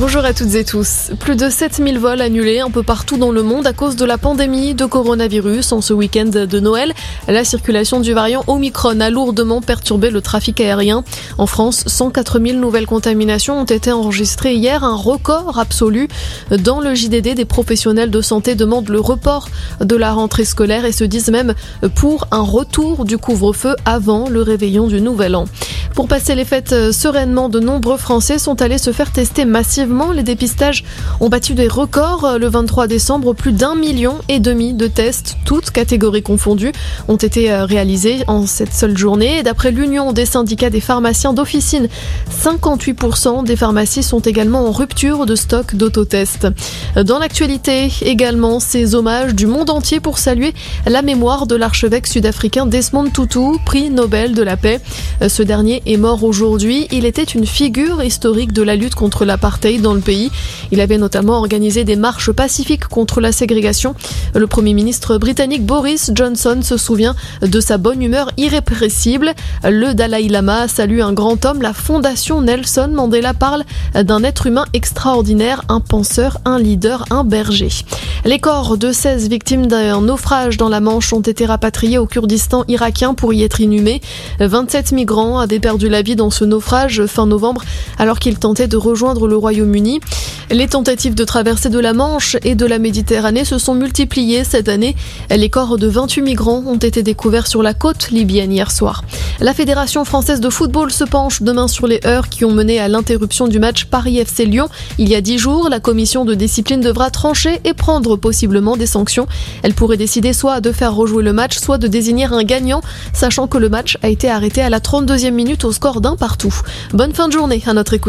Bonjour à toutes et tous. Plus de 7000 vols annulés un peu partout dans le monde à cause de la pandémie de coronavirus en ce week-end de Noël. La circulation du variant Omicron a lourdement perturbé le trafic aérien. En France, 104 000 nouvelles contaminations ont été enregistrées hier, un record absolu. Dans le JDD, des professionnels de santé demandent le report de la rentrée scolaire et se disent même pour un retour du couvre-feu avant le réveillon du nouvel an. Pour passer les fêtes sereinement, de nombreux Français sont allés se faire tester massivement les dépistages ont battu des records. Le 23 décembre, plus d'un million et demi de tests, toutes catégories confondues, ont été euh, réalisés en cette seule journée. D'après l'Union des syndicats des pharmaciens d'officine, 58% des pharmacies sont également en rupture de stock d'autotests. Dans l'actualité également, ces hommages du monde entier pour saluer la mémoire de l'archevêque sud-africain Desmond Tutu, prix Nobel de la paix. Ce dernier mort aujourd'hui. Il était une figure historique de la lutte contre l'apartheid dans le pays. Il avait notamment organisé des marches pacifiques contre la ségrégation. Le Premier ministre britannique Boris Johnson se souvient de sa bonne humeur irrépressible. Le Dalai Lama salue un grand homme. La fondation Nelson Mandela parle d'un être humain extraordinaire, un penseur, un leader, un berger. Les corps de 16 victimes d'un naufrage dans la Manche ont été rapatriés au Kurdistan irakien pour y être inhumés. 27 migrants avaient perdu la vie dans ce naufrage fin novembre alors qu'ils tentaient de rejoindre le Royaume uni Les tentatives de traversée de la Manche et de la Méditerranée se sont multipliées cette année. Les corps de 28 migrants ont été découverts sur la côte libyenne hier soir. La Fédération française de football se penche demain sur les heures qui ont mené à l'interruption du match Paris-FC Lyon. Il y a dix jours, la commission de discipline devra trancher et prendre possiblement des sanctions. Elle pourrait décider soit de faire rejouer le match, soit de désigner un gagnant, sachant que le match a été arrêté à la 32e minute au score d'un partout. Bonne fin de journée à notre écoute.